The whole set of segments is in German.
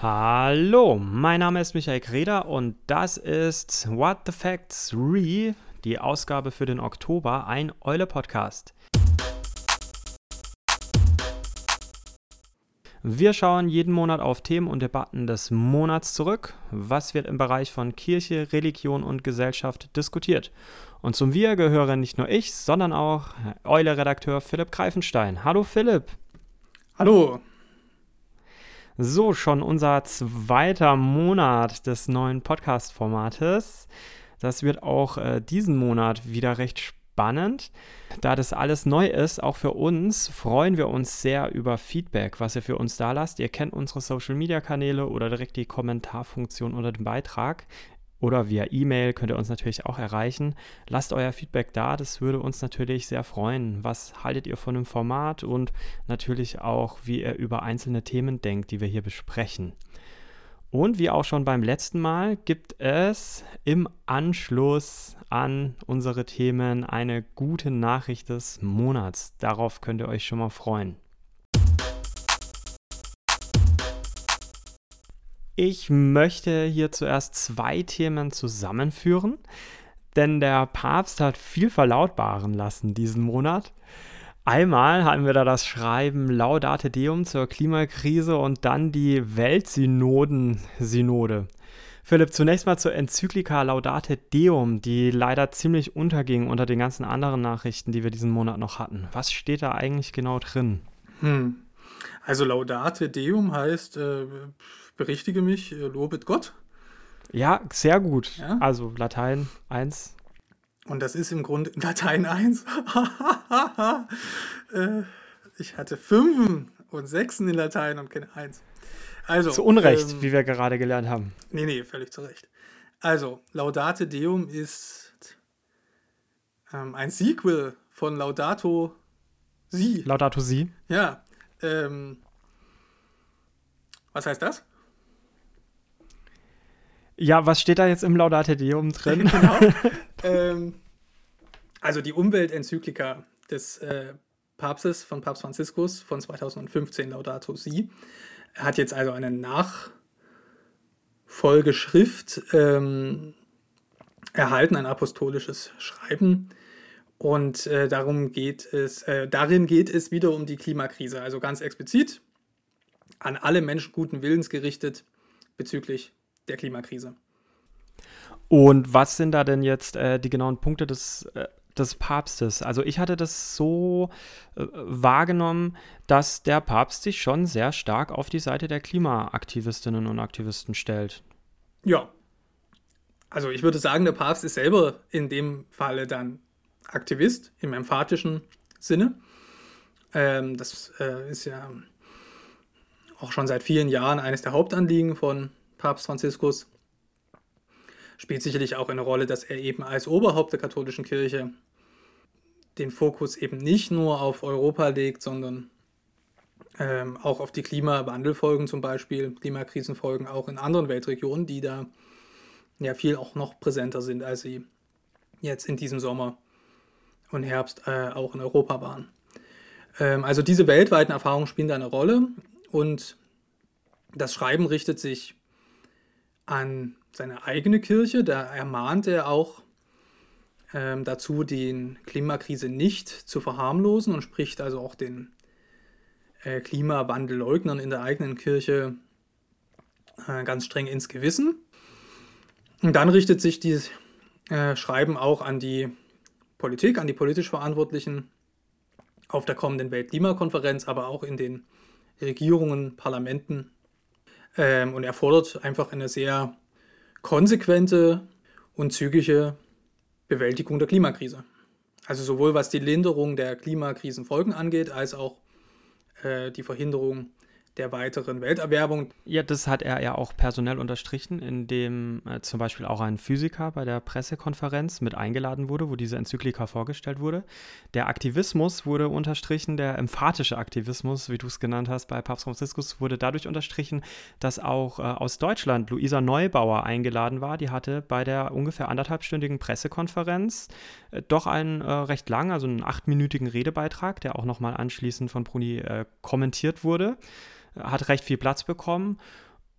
Hallo, mein Name ist Michael Kreder und das ist What the Facts Re, die Ausgabe für den Oktober, ein Eule-Podcast. Wir schauen jeden Monat auf Themen und Debatten des Monats zurück. Was wird im Bereich von Kirche, Religion und Gesellschaft diskutiert? Und zum Wir gehören nicht nur ich, sondern auch Eule-Redakteur Philipp Greifenstein. Hallo Philipp. Hallo. So, schon unser zweiter Monat des neuen Podcast-Formates. Das wird auch äh, diesen Monat wieder recht spannend. Da das alles neu ist, auch für uns, freuen wir uns sehr über Feedback, was ihr für uns da lasst. Ihr kennt unsere Social-Media-Kanäle oder direkt die Kommentarfunktion unter dem Beitrag oder via E-Mail könnt ihr uns natürlich auch erreichen. Lasst euer Feedback da, das würde uns natürlich sehr freuen. Was haltet ihr von dem Format und natürlich auch, wie ihr über einzelne Themen denkt, die wir hier besprechen. Und wie auch schon beim letzten Mal gibt es im Anschluss an unsere Themen eine gute Nachricht des Monats. Darauf könnt ihr euch schon mal freuen. Ich möchte hier zuerst zwei Themen zusammenführen, denn der Papst hat viel verlautbaren lassen diesen Monat. Einmal hatten wir da das Schreiben Laudate Deum zur Klimakrise und dann die Weltsynoden-Synode. Philipp, zunächst mal zur Enzyklika Laudate Deum, die leider ziemlich unterging unter den ganzen anderen Nachrichten, die wir diesen Monat noch hatten. Was steht da eigentlich genau drin? Hm. Also Laudate Deum heißt, äh, berichtige mich, äh, lobet Gott. Ja, sehr gut. Ja? Also Latein 1. Und das ist im Grunde Latein 1. äh, ich hatte 5 und 6 in Latein und keine 1. Also, zu Unrecht, ähm, wie wir gerade gelernt haben. Nee, nee, völlig zu Recht. Also, Laudate Deum ist ähm, ein Sequel von Laudato Si. Laudato Si? Ja. Ähm, was heißt das? Ja, was steht da jetzt im Laudate Deum drin? genau. ähm, also die Umweltenzyklika des äh, Papstes von Papst Franziskus von 2015, Laudato Si, hat jetzt also eine Nachfolgeschrift ähm, erhalten, ein apostolisches Schreiben. Und äh, darum geht es, äh, darin geht es wieder um die Klimakrise, also ganz explizit an alle Menschen guten Willens gerichtet bezüglich der Klimakrise. Und was sind da denn jetzt äh, die genauen Punkte des, äh, des Papstes? Also ich hatte das so äh, wahrgenommen, dass der Papst sich schon sehr stark auf die Seite der Klimaaktivistinnen und Aktivisten stellt. Ja. Also ich würde sagen, der Papst ist selber in dem Falle dann Aktivist im emphatischen Sinne. Ähm, das äh, ist ja auch schon seit vielen Jahren eines der Hauptanliegen von Papst Franziskus. Spielt sicherlich auch eine Rolle, dass er eben als Oberhaupt der katholischen Kirche den Fokus eben nicht nur auf Europa legt, sondern ähm, auch auf die Klimawandelfolgen zum Beispiel, Klimakrisenfolgen auch in anderen Weltregionen, die da ja viel auch noch präsenter sind, als sie jetzt in diesem Sommer und Herbst äh, auch in Europa waren. Ähm, also diese weltweiten Erfahrungen spielen da eine Rolle und das Schreiben richtet sich an seine eigene Kirche. Da ermahnt er auch ähm, dazu, die Klimakrise nicht zu verharmlosen und spricht also auch den äh, Klimawandelleugnern in der eigenen Kirche äh, ganz streng ins Gewissen. Und dann richtet sich dieses äh, Schreiben auch an die Politik, an die politisch Verantwortlichen auf der kommenden Weltklimakonferenz, aber auch in den Regierungen, Parlamenten ähm, und er fordert einfach eine sehr konsequente und zügige Bewältigung der Klimakrise. Also sowohl was die Linderung der Klimakrisenfolgen angeht, als auch äh, die Verhinderung der weiteren Welterwerbung. Ja, das hat er ja auch personell unterstrichen, indem äh, zum Beispiel auch ein Physiker bei der Pressekonferenz mit eingeladen wurde, wo diese Enzyklika vorgestellt wurde. Der Aktivismus wurde unterstrichen, der emphatische Aktivismus, wie du es genannt hast, bei Papst Franziskus wurde dadurch unterstrichen, dass auch äh, aus Deutschland Luisa Neubauer eingeladen war. Die hatte bei der ungefähr anderthalbstündigen Pressekonferenz äh, doch einen äh, recht langen, also einen achtminütigen Redebeitrag, der auch nochmal anschließend von Bruni äh, kommentiert wurde hat recht viel Platz bekommen.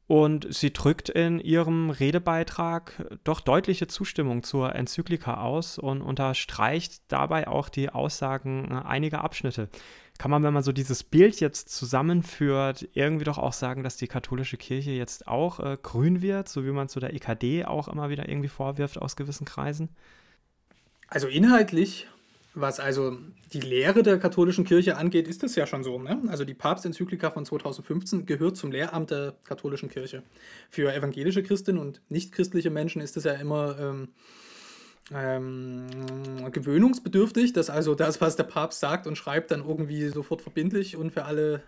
Und sie drückt in ihrem Redebeitrag doch deutliche Zustimmung zur Enzyklika aus und unterstreicht dabei auch die Aussagen einiger Abschnitte. Kann man, wenn man so dieses Bild jetzt zusammenführt, irgendwie doch auch sagen, dass die katholische Kirche jetzt auch äh, grün wird, so wie man zu der EKD auch immer wieder irgendwie vorwirft aus gewissen Kreisen? Also inhaltlich was also die Lehre der katholischen Kirche angeht, ist das ja schon so. Ne? Also die Papstenzyklika von 2015 gehört zum Lehramt der katholischen Kirche. Für evangelische Christinnen und nichtchristliche Menschen ist das ja immer ähm, ähm, gewöhnungsbedürftig, dass also das, was der Papst sagt und schreibt, dann irgendwie sofort verbindlich und für alle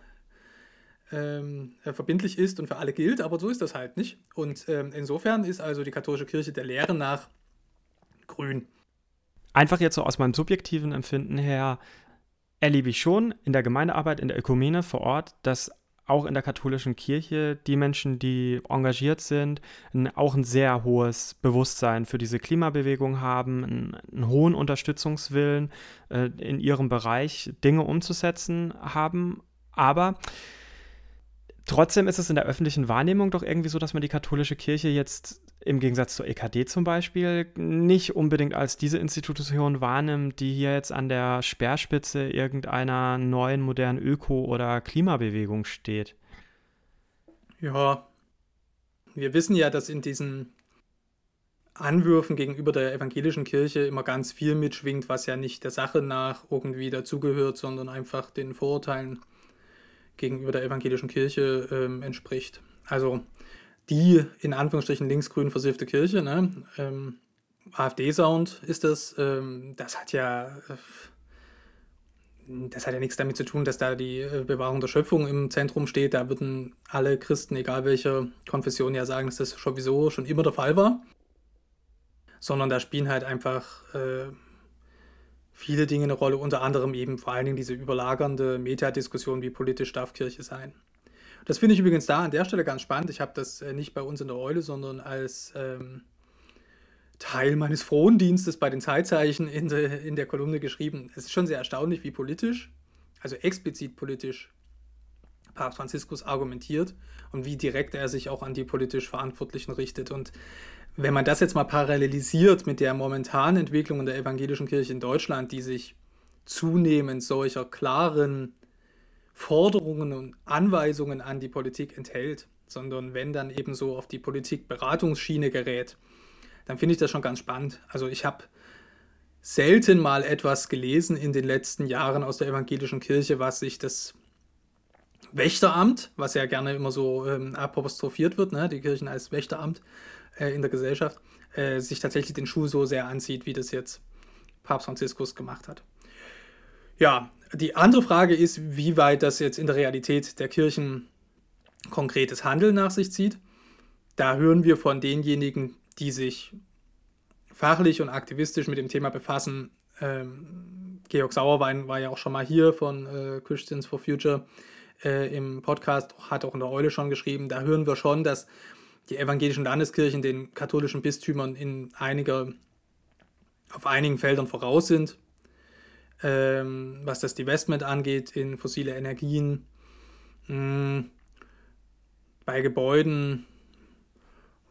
ähm, äh, verbindlich ist und für alle gilt, aber so ist das halt nicht. Und ähm, insofern ist also die katholische Kirche der Lehre nach grün einfach jetzt so aus meinem subjektiven Empfinden her, erlebe ich schon in der Gemeindearbeit, in der Ökumene vor Ort, dass auch in der katholischen Kirche die Menschen, die engagiert sind, auch ein sehr hohes Bewusstsein für diese Klimabewegung haben, einen, einen hohen Unterstützungswillen äh, in ihrem Bereich Dinge umzusetzen haben. Aber trotzdem ist es in der öffentlichen Wahrnehmung doch irgendwie so, dass man die katholische Kirche jetzt im Gegensatz zur EKD zum Beispiel nicht unbedingt als diese Institution wahrnimmt, die hier jetzt an der Speerspitze irgendeiner neuen modernen Öko- oder Klimabewegung steht. Ja, wir wissen ja, dass in diesen Anwürfen gegenüber der evangelischen Kirche immer ganz viel mitschwingt, was ja nicht der Sache nach irgendwie dazugehört, sondern einfach den Vorurteilen gegenüber der evangelischen Kirche ähm, entspricht. Also die in Anführungsstrichen linksgrün versiffte Kirche, ne? Ähm, AfD-Sound ist das, ähm, das hat ja. Äh, das hat ja nichts damit zu tun, dass da die äh, Bewahrung der Schöpfung im Zentrum steht. Da würden alle Christen, egal welcher Konfession, ja sagen, dass das sowieso schon immer der Fall war. Sondern da spielen halt einfach äh, viele Dinge eine Rolle, unter anderem eben vor allen Dingen diese überlagernde Metadiskussion, wie politisch darf Kirche sein. Das finde ich übrigens da an der Stelle ganz spannend. Ich habe das äh, nicht bei uns in der Eule, sondern als ähm, Teil meines Frondienstes bei den Zeitzeichen in, de, in der Kolumne geschrieben. Es ist schon sehr erstaunlich, wie politisch, also explizit politisch, Papst Franziskus argumentiert und wie direkt er sich auch an die politisch Verantwortlichen richtet. Und wenn man das jetzt mal parallelisiert mit der momentanen Entwicklung in der evangelischen Kirche in Deutschland, die sich zunehmend solcher klaren Forderungen und Anweisungen an die Politik enthält, sondern wenn dann eben so auf die Politikberatungsschiene gerät, dann finde ich das schon ganz spannend. Also ich habe selten mal etwas gelesen in den letzten Jahren aus der evangelischen Kirche, was sich das Wächteramt, was ja gerne immer so ähm, apostrophiert wird, ne, die Kirchen als Wächteramt äh, in der Gesellschaft, äh, sich tatsächlich den Schuh so sehr anzieht, wie das jetzt Papst Franziskus gemacht hat. Ja, die andere Frage ist, wie weit das jetzt in der Realität der Kirchen konkretes Handeln nach sich zieht. Da hören wir von denjenigen, die sich fachlich und aktivistisch mit dem Thema befassen. Ähm, Georg Sauerwein war ja auch schon mal hier von äh, Christians for Future äh, im Podcast, hat auch in der Eule schon geschrieben. Da hören wir schon, dass die evangelischen Landeskirchen den katholischen Bistümern in einiger, auf einigen Feldern voraus sind ähm, was das Divestment angeht in fossile Energien, mh, hm, bei Gebäuden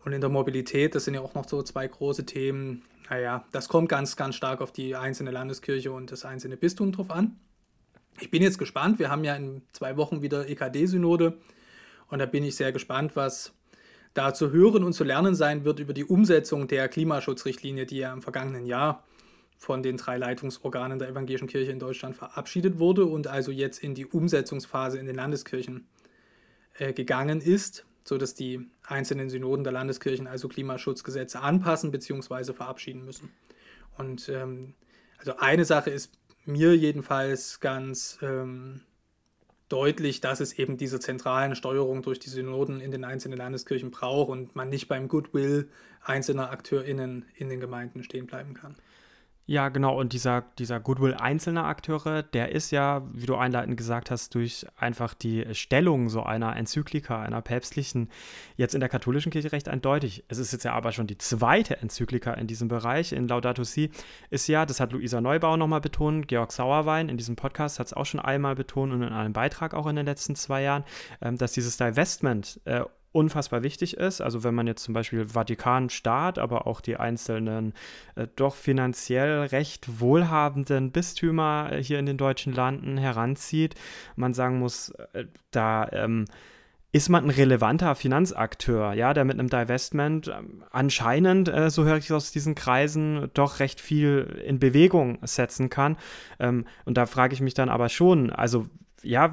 und in der Mobilität. Das sind ja auch noch so zwei große Themen. Naja, das kommt ganz, ganz stark auf die einzelne Landeskirche und das einzelne Bistum drauf an. Ich bin jetzt gespannt. Wir haben ja in zwei Wochen wieder EKD-Synode und da bin ich sehr gespannt, was da zu hören und zu lernen sein wird über die Umsetzung der Klimaschutzrichtlinie, die ja im vergangenen Jahr von den drei Leitungsorganen der evangelischen Kirche in Deutschland verabschiedet wurde und also jetzt in die Umsetzungsphase in den Landeskirchen äh, gegangen ist, sodass die einzelnen Synoden der Landeskirchen also Klimaschutzgesetze anpassen bzw. verabschieden müssen. Und ähm, also eine Sache ist mir jedenfalls ganz ähm, deutlich, dass es eben diese zentralen Steuerung durch die Synoden in den einzelnen Landeskirchen braucht und man nicht beim Goodwill einzelner AkteurInnen in den Gemeinden stehen bleiben kann. Ja, genau. Und dieser, dieser Goodwill einzelner Akteure, der ist ja, wie du einleitend gesagt hast, durch einfach die Stellung so einer Enzyklika, einer päpstlichen, jetzt in der katholischen Kirche recht eindeutig. Es ist jetzt ja aber schon die zweite Enzyklika in diesem Bereich. In Laudato Si ist ja, das hat Luisa Neubauer nochmal betont, Georg Sauerwein in diesem Podcast hat es auch schon einmal betont und in einem Beitrag auch in den letzten zwei Jahren, ähm, dass dieses Divestment äh, unfassbar wichtig ist. Also wenn man jetzt zum Beispiel Vatikanstaat, aber auch die einzelnen äh, doch finanziell recht wohlhabenden Bistümer äh, hier in den deutschen Landen heranzieht, man sagen muss, äh, da ähm, ist man ein relevanter Finanzakteur, ja, der mit einem Divestment ähm, anscheinend, äh, so höre ich aus diesen Kreisen, doch recht viel in Bewegung setzen kann. Ähm, und da frage ich mich dann aber schon, also ja,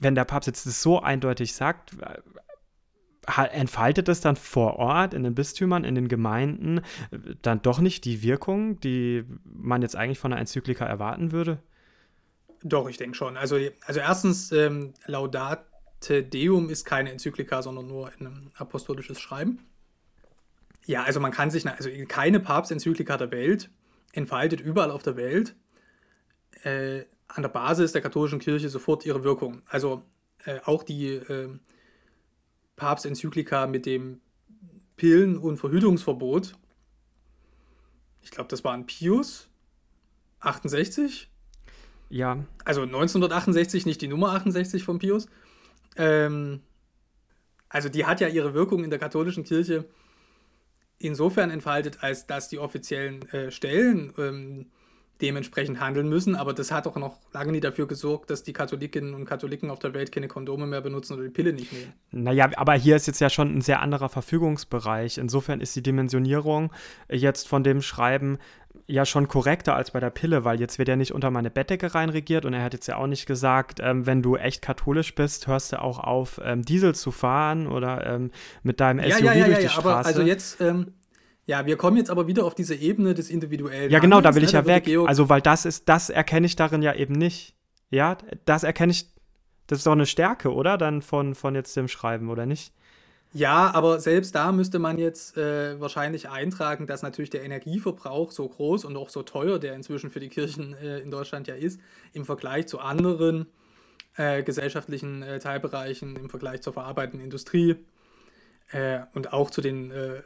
wenn der Papst jetzt das so eindeutig sagt, äh, entfaltet es dann vor Ort in den Bistümern, in den Gemeinden äh, dann doch nicht die Wirkung, die man jetzt eigentlich von einer Enzyklika erwarten würde? Doch, ich denke schon. Also, also erstens, ähm, Laudat Te Deum ist keine Enzyklika, sondern nur ein apostolisches Schreiben. Ja, also man kann sich, also keine Papstenzyklika der Welt entfaltet überall auf der Welt äh, an der Basis der katholischen Kirche sofort ihre Wirkung. Also äh, auch die äh, Papstenzyklika mit dem Pillen- und Verhütungsverbot, ich glaube, das war ein Pius 68. Ja. Also 1968, nicht die Nummer 68 von Pius. Ähm, also die hat ja ihre Wirkung in der katholischen Kirche insofern entfaltet, als dass die offiziellen äh, Stellen ähm, dementsprechend handeln müssen, aber das hat auch noch lange nie dafür gesorgt, dass die Katholikinnen und Katholiken auf der Welt keine Kondome mehr benutzen oder die Pille nicht nehmen. Naja, aber hier ist jetzt ja schon ein sehr anderer Verfügungsbereich. Insofern ist die Dimensionierung jetzt von dem Schreiben ja schon korrekter als bei der Pille, weil jetzt wird er nicht unter meine Bettdecke reinregiert und er hat jetzt ja auch nicht gesagt, ähm, wenn du echt katholisch bist, hörst du auch auf, ähm, Diesel zu fahren oder ähm, mit deinem SUV ja, ja, durch ja, die ja, Straße. Aber also jetzt, ähm, ja, wir kommen jetzt aber wieder auf diese Ebene des individuellen. ja, genau, da will ich ne? ja weg. Georg- Also, weil das ist, das erkenne ich darin ja eben nicht. Ja, das erkenne ich, das ist doch eine Stärke, oder? Dann von, von jetzt dem Schreiben, oder nicht? Ja, aber selbst da müsste man jetzt äh, wahrscheinlich eintragen, dass natürlich der Energieverbrauch so groß und auch so teuer, der inzwischen für die Kirchen äh, in Deutschland ja ist, im Vergleich zu anderen äh, gesellschaftlichen äh, Teilbereichen, im Vergleich zur verarbeitenden Industrie äh, und auch zu den äh,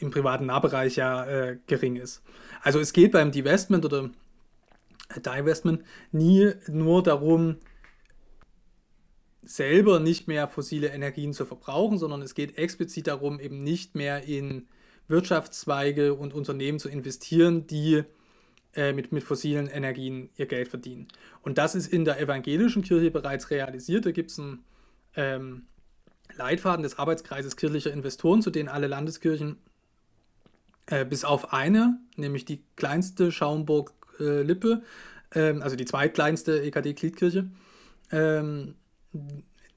im privaten Nahbereich ja äh, gering ist. Also es geht beim Divestment oder Divestment nie nur darum, selber nicht mehr fossile Energien zu verbrauchen, sondern es geht explizit darum, eben nicht mehr in Wirtschaftszweige und Unternehmen zu investieren, die äh, mit, mit fossilen Energien ihr Geld verdienen. Und das ist in der evangelischen Kirche bereits realisiert. Da gibt es einen ähm, Leitfaden des Arbeitskreises kirchlicher Investoren, zu denen alle Landeskirchen äh, bis auf eine, nämlich die kleinste Schaumburg-Lippe, ähm, also die zweitkleinste EKD-Gliedkirche, ähm,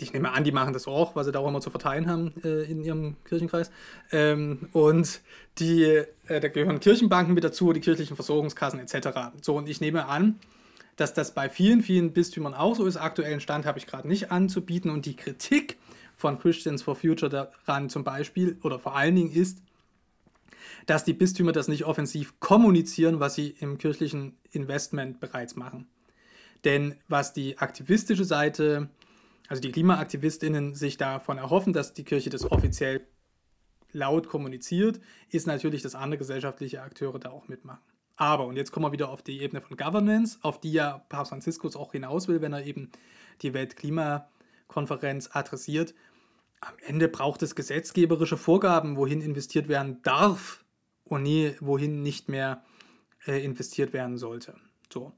ich nehme an, die machen das auch, weil sie da auch immer zu verteilen haben äh, in ihrem Kirchenkreis. Ähm, und die, äh, da gehören Kirchenbanken mit dazu, die kirchlichen Versorgungskassen etc. So, und ich nehme an, dass das bei vielen, vielen Bistümern auch so ist. Aktuellen Stand habe ich gerade nicht anzubieten. Und die Kritik von Christians for Future daran zum Beispiel oder vor allen Dingen ist, dass die Bistümer das nicht offensiv kommunizieren, was sie im kirchlichen Investment bereits machen. Denn was die aktivistische Seite, also die KlimaaktivistInnen sich davon erhoffen, dass die Kirche das offiziell laut kommuniziert, ist natürlich, dass andere gesellschaftliche Akteure da auch mitmachen. Aber, und jetzt kommen wir wieder auf die Ebene von Governance, auf die ja Papst Franziskus auch hinaus will, wenn er eben die Weltklimakonferenz adressiert. Am Ende braucht es gesetzgeberische Vorgaben, wohin investiert werden darf und nie, wohin nicht mehr äh, investiert werden sollte. So.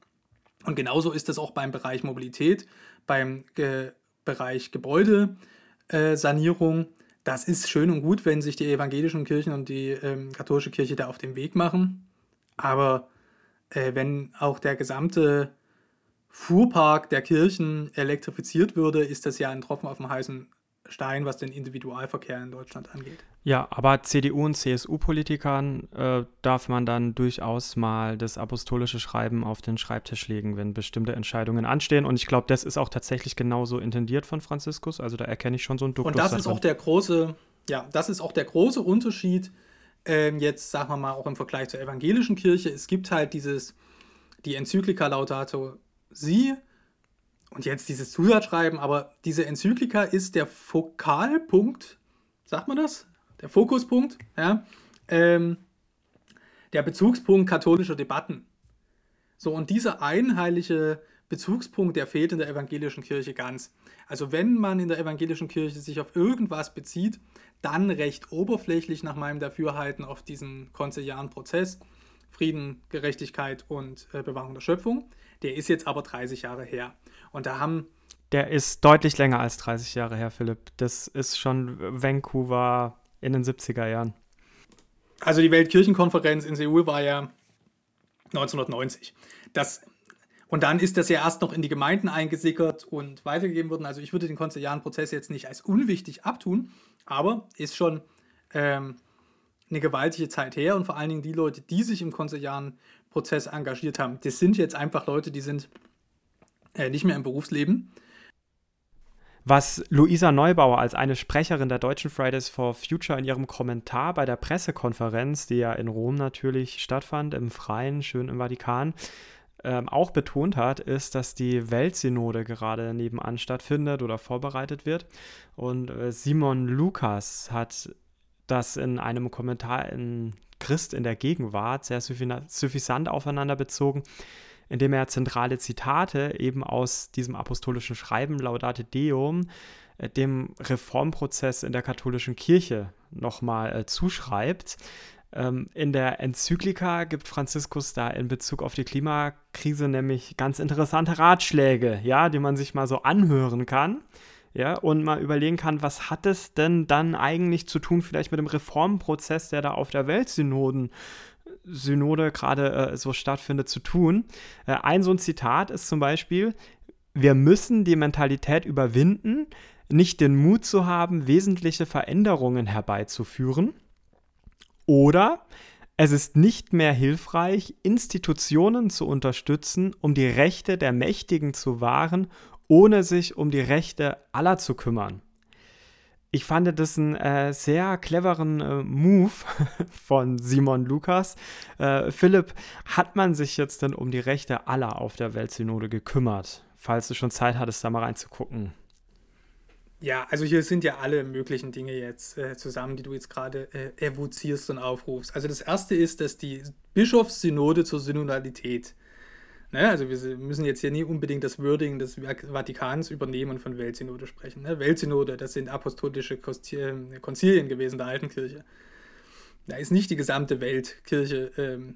Und genauso ist es auch beim Bereich Mobilität, beim Ge Bereich Gebäudesanierung. das ist schön und gut, wenn sich die evangelischen Kirchen und die ähm, katholische Kirche da auf den Weg machen. Aber äh, wenn auch der gesamte Fuhrpark der Kirchen elektrifiziert würde, ist das ja ein Tropfen auf dem heißen Stein, was den Individualverkehr in Deutschland angeht. Ja, aber CDU- und CSU-Politikern äh, darf man dann durchaus mal das apostolische Schreiben auf den Schreibtisch legen, wenn bestimmte Entscheidungen anstehen. Und ich glaube, das ist auch tatsächlich genauso intendiert von Franziskus. Also da erkenne ich schon so einen Duktus. Und das da ist auch der große, ja, das ist auch der große Unterschied. Ähm, jetzt sagen wir mal auch im Vergleich zur evangelischen Kirche. Es gibt halt dieses, die Enzyklika Laudato Si und jetzt dieses Zusatzschreiben, aber diese Enzyklika ist der Fokalpunkt, sagt man das? Der Fokuspunkt, ja, ähm, der Bezugspunkt katholischer Debatten. So, und diese einheitliche Bezugspunkt, der fehlt in der evangelischen Kirche ganz. Also wenn man in der evangelischen Kirche sich auf irgendwas bezieht, dann recht oberflächlich nach meinem Dafürhalten auf diesen konziliaren Prozess, Frieden, Gerechtigkeit und äh, Bewahrung der Schöpfung. Der ist jetzt aber 30 Jahre her. Und da haben. Der ist deutlich länger als 30 Jahre her, Philipp. Das ist schon Vancouver in den 70er Jahren. Also die Weltkirchenkonferenz in Seoul war ja 1990. Das, und dann ist das ja erst noch in die Gemeinden eingesickert und weitergegeben worden. Also ich würde den konziliaren Prozess jetzt nicht als unwichtig abtun, aber ist schon ähm, eine gewaltige Zeit her und vor allen Dingen die Leute, die sich im konziliaren Prozess engagiert haben, das sind jetzt einfach Leute, die sind äh, nicht mehr im Berufsleben. Was Luisa Neubauer als eine Sprecherin der deutschen Fridays for Future in ihrem Kommentar bei der Pressekonferenz, die ja in Rom natürlich stattfand, im Freien, schön im Vatikan, ähm, auch betont hat, ist, dass die Weltsynode gerade nebenan stattfindet oder vorbereitet wird. Und äh, Simon Lukas hat das in einem Kommentar in Christ in der Gegenwart sehr suffisant aufeinander bezogen, indem er zentrale Zitate eben aus diesem apostolischen Schreiben Laudate Deum äh, dem Reformprozess in der katholischen Kirche nochmal äh, zuschreibt. Ähm, in der Enzyklika gibt Franziskus da in Bezug auf die Klimakrise nämlich ganz interessante Ratschläge, ja, die man sich mal so anhören kann. Ja, und mal überlegen kann, was hat es denn dann eigentlich zu tun, vielleicht mit dem Reformprozess, der da auf der Weltsynoden Synode gerade äh, so stattfindet, zu tun. Äh, ein so ein Zitat ist zum Beispiel, wir müssen die Mentalität überwinden, nicht den Mut zu haben, wesentliche Veränderungen herbeizuführen. Oder es ist nicht mehr hilfreich, Institutionen zu unterstützen, um die Rechte der Mächtigen zu wahren, ohne sich um die Rechte aller zu kümmern. Ich fand das einen äh, sehr cleveren äh, Move von Simon Lukas. Äh, Philipp, hat man sich jetzt denn um die Rechte aller auf der Weltsynode gekümmert? Falls du schon Zeit hattest, da mal reinzugucken. Ja, also hier sind ja alle möglichen Dinge jetzt äh, zusammen, die du jetzt gerade äh, evozierst und aufrufst. Also das erste ist, dass die Bischofssynode zur Synodalität, ne, also wir müssen jetzt hier nie unbedingt das Wording des Vatikans übernehmen und von Weltsynode sprechen. Ne? Weltsynode, das sind apostolische äh, Konzilien gewesen der alten Kirche. Da ist nicht die gesamte Weltkirche ähm,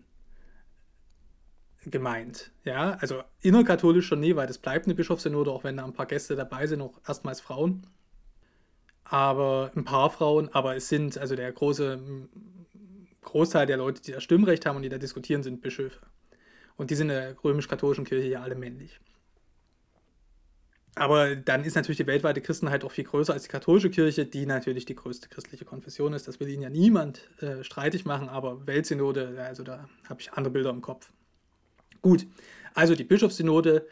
gemeint. Ja, also innerkatholisch schon nie, weil das bleibt eine Bischofssynode, auch wenn da ein paar Gäste dabei sind, auch erstmals Frauen aber ein paar Frauen, aber es sind, also der große Großteil der Leute, die da Stimmrecht haben und die da diskutieren, sind Bischöfe. Und die sind in der römisch-katholischen Kirche ja alle männlich. Aber dann ist natürlich die weltweite Christenheit auch viel größer als die katholische Kirche, die natürlich die größte christliche Konfession ist. Das will ihnen ja niemand äh, streitig machen, aber Weltsynode, also da habe ich andere Bilder im Kopf. Gut, also die Bischofssynode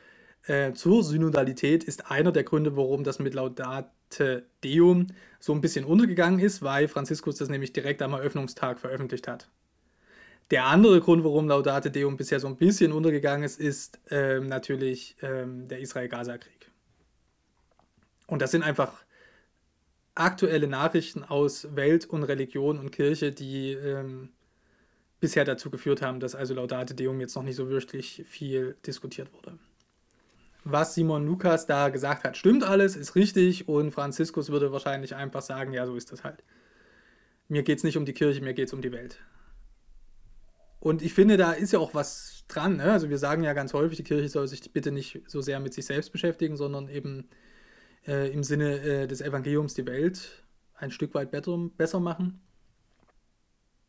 äh, zur Synodalität ist einer der Gründe, warum das mit Laudate Deum so ein bisschen untergegangen ist, weil Franziskus das nämlich direkt am Eröffnungstag veröffentlicht hat. Der andere Grund, warum Laudate Deum bisher so ein bisschen untergegangen ist, ist ähm, natürlich ähm, der Israel-Gaza-Krieg. Und das sind einfach aktuelle Nachrichten aus Welt und Religion und Kirche, die ähm, bisher dazu geführt haben, dass also Laudate Deum jetzt noch nicht so wirklich viel diskutiert wurde was Simon Lukas da gesagt hat, stimmt alles, ist richtig und Franziskus würde wahrscheinlich einfach sagen, ja, so ist das halt. Mir geht es nicht um die Kirche, mir geht es um die Welt. Und ich finde, da ist ja auch was dran. Ne? Also wir sagen ja ganz häufig, die Kirche soll sich bitte nicht so sehr mit sich selbst beschäftigen, sondern eben äh, im Sinne äh, des Evangeliums die Welt ein Stück weit besser machen.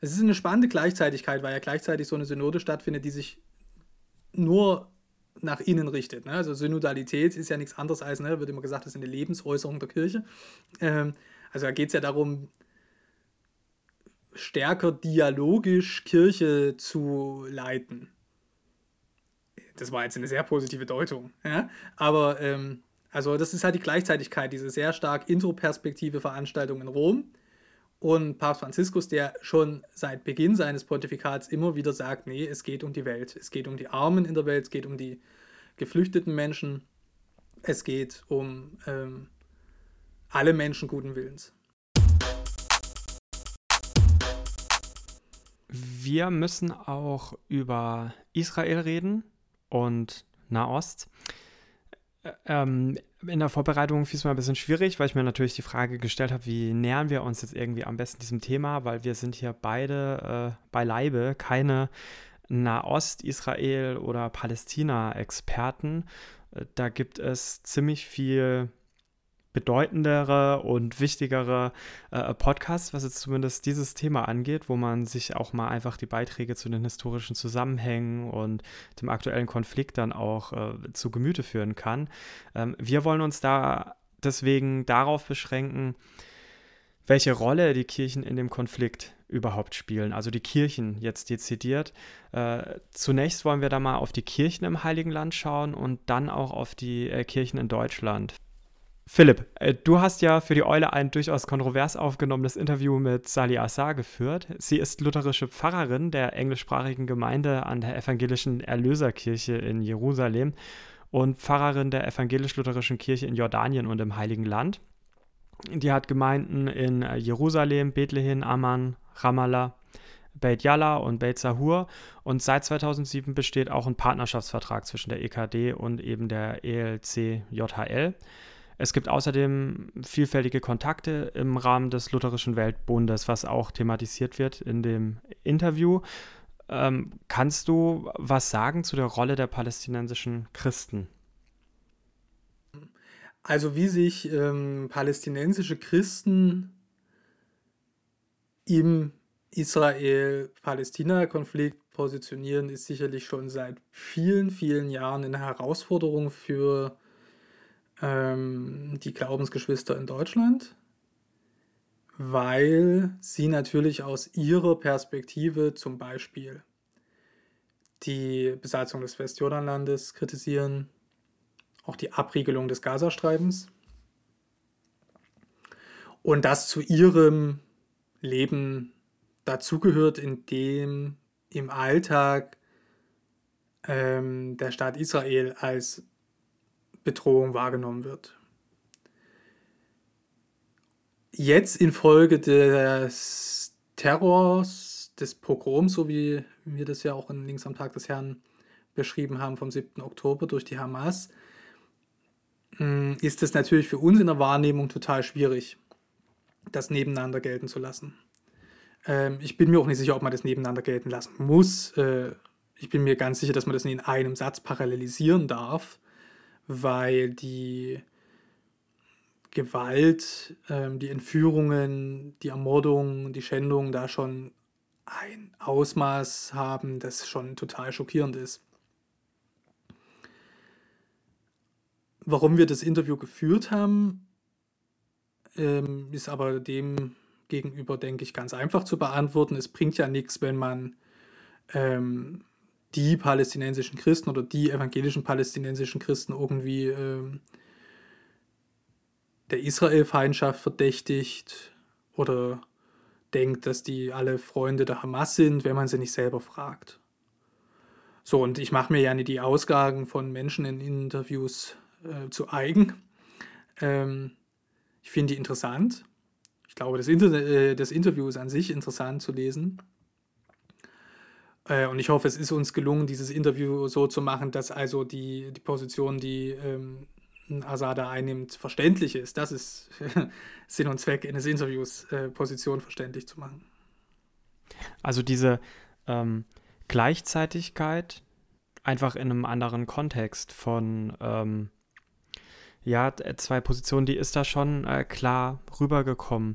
Es ist eine spannende Gleichzeitigkeit, weil ja gleichzeitig so eine Synode stattfindet, die sich nur nach innen richtet. Ne? Also Synodalität ist ja nichts anderes als, ne, wird immer gesagt, das ist eine Lebensäußerung der Kirche. Ähm, also da geht es ja darum, stärker dialogisch Kirche zu leiten. Das war jetzt eine sehr positive Deutung. Ja? Aber ähm, also das ist halt die Gleichzeitigkeit, diese sehr stark introperspektive Veranstaltung in Rom und Papst Franziskus, der schon seit Beginn seines Pontifikats immer wieder sagt, nee, es geht um die Welt, es geht um die Armen in der Welt, es geht um die geflüchteten Menschen, es geht um ähm, alle Menschen guten Willens. Wir müssen auch über Israel reden und Nahost. ähm, in der Vorbereitung fiel es mir ein bisschen schwierig, weil ich mir natürlich die Frage gestellt habe, wie nähern wir uns jetzt irgendwie am besten diesem Thema, weil wir sind hier beide äh, beileibe keine Nahost, Israel oder Palästina-Experten. Äh, da gibt es ziemlich viel bedeutendere und wichtigere äh, Podcasts, was jetzt zumindest dieses Thema angeht, wo man sich auch mal einfach die Beiträge zu den historischen Zusammenhängen und dem aktuellen Konflikt dann auch äh, zu Gemüte führen kann. Ähm, wir wollen uns da deswegen darauf beschränken, welche Rolle die Kirchen in dem Konflikt überhaupt spielen, also die Kirchen jetzt dezidiert. Äh, zunächst wollen wir da mal auf die Kirchen im Heiligen Land schauen und dann auch auf die äh, Kirchen in Deutschland. Philipp, äh, du hast ja für die Eule ein durchaus kontrovers aufgenommenes Interview mit Sali Assar geführt. Sie ist lutherische Pfarrerin der englischsprachigen Gemeinde an der evangelischen Erlöserkirche in Jerusalem und Pfarrerin der evangelisch-lutherischen Kirche in Jordanien und im Heiligen Land. Die hat Gemeinden in Jerusalem, Bethlehem, Amman, Ramallah, Beit Yalla und Beit Sahur und seit 2007 besteht auch ein Partnerschaftsvertrag zwischen der EKD und eben der ELC JHL. Es gibt außerdem vielfältige Kontakte im Rahmen des Lutherischen Weltbundes, was auch thematisiert wird in dem Interview. Ähm, kannst du was sagen zu der Rolle der palästinensischen Christen? Also wie sich ähm, palästinensische Christen im Israel-Palästina-Konflikt positionieren, ist sicherlich schon seit vielen, vielen Jahren eine Herausforderung für ähm, die Glaubensgeschwister in Deutschland, weil sie natürlich aus ihrer Perspektive zum Beispiel die Besatzung des Westjordanlandes kritisieren, auch die Abriegelung des Gazastreifens und das zu ihrem Leben dazugehört, in dem im Alltag ähm, der Staat Israel als Bedrohung wahrgenommen wird. Jetzt infolge des Terrors, des Pogroms, so wie wir das ja auch in Links am Tag des Herrn beschrieben haben, vom 7. Oktober durch die Hamas, mm, ist es natürlich für uns in der Wahrnehmung total schwierig, das nebeneinander gelten zu lassen. Ähm, ich bin mir auch nicht sicher, ob man das nebeneinander gelten lassen muss. Äh, ich bin mir ganz sicher, dass man das in einem Satz parallelisieren darf weil die Gewalt, ähm, die Entführungen, die Ermordungen, die Schändungen da schon ein Ausmaß haben, das schon total schockierend ist. Warum wir das Interview geführt haben, ähm, ist aber dem gegenüber, denke ich, ganz einfach zu beantworten. Es bringt ja nichts, wenn man ähm, die palästinensischen Christen oder die evangelischen palästinensischen Christen irgendwie ähm, der Israel-Feindschaft verdächtigt oder denkt, dass die alle Freunde der Hamas sind, wenn man sie nicht selber fragt. So, und ich mache mir ja nicht die Ausgaben von Menschen in Interviews äh, zu eigen. Ähm, ich finde die interessant. Ich glaube, das, Inter äh, das Interview ist an sich interessant zu lesen. Äh, und ich hoffe, es ist uns gelungen, dieses Interview so zu machen, dass also die, die Position, die ähm, Asada einnimmt, verständlich ist. Das ist Sinn und Zweck eines Interviews, äh, Position verständlich zu machen. Also diese ähm, Gleichzeitigkeit einfach in einem anderen Kontext von ähm, ja, zwei Positionen, die ist da schon äh, klar rübergekommen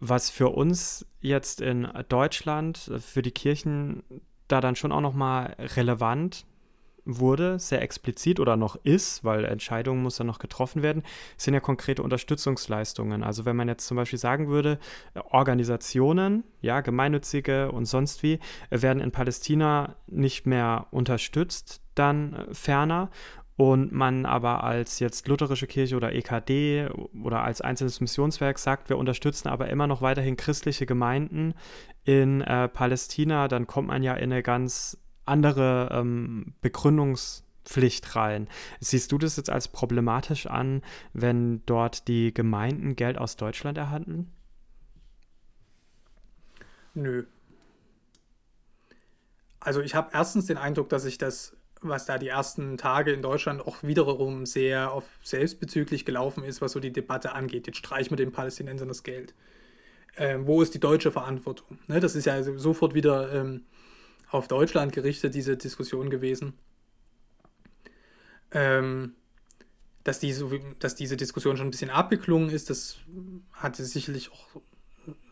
was für uns jetzt in Deutschland, für die Kirchen da dann schon auch nochmal relevant wurde, sehr explizit oder noch ist, weil Entscheidungen muss dann noch getroffen werden, sind ja konkrete Unterstützungsleistungen. Also wenn man jetzt zum Beispiel sagen würde, Organisationen, ja, gemeinnützige und sonst wie, werden in Palästina nicht mehr unterstützt, dann ferner und man aber als jetzt lutherische Kirche oder EKD oder als einzelnes Missionswerk sagt, wir unterstützen aber immer noch weiterhin christliche Gemeinden in äh, Palästina, dann kommt man ja in eine ganz andere ähm, Begründungspflicht rein. Siehst du das jetzt als problematisch an, wenn dort die Gemeinden Geld aus Deutschland erhalten? Nö. Also ich habe erstens den Eindruck, dass sich das was da die ersten Tage in Deutschland auch wiederum sehr auf selbstbezüglich gelaufen ist, was so die Debatte angeht. Jetzt streichen wir den Palästinensern das Geld. Ähm, wo ist die deutsche Verantwortung? Ne, das ist ja sofort wieder ähm, auf Deutschland gerichtet, diese Diskussion gewesen. Ähm, dass, die so, dass diese Diskussion schon ein bisschen abgeklungen ist, das hatte sicherlich auch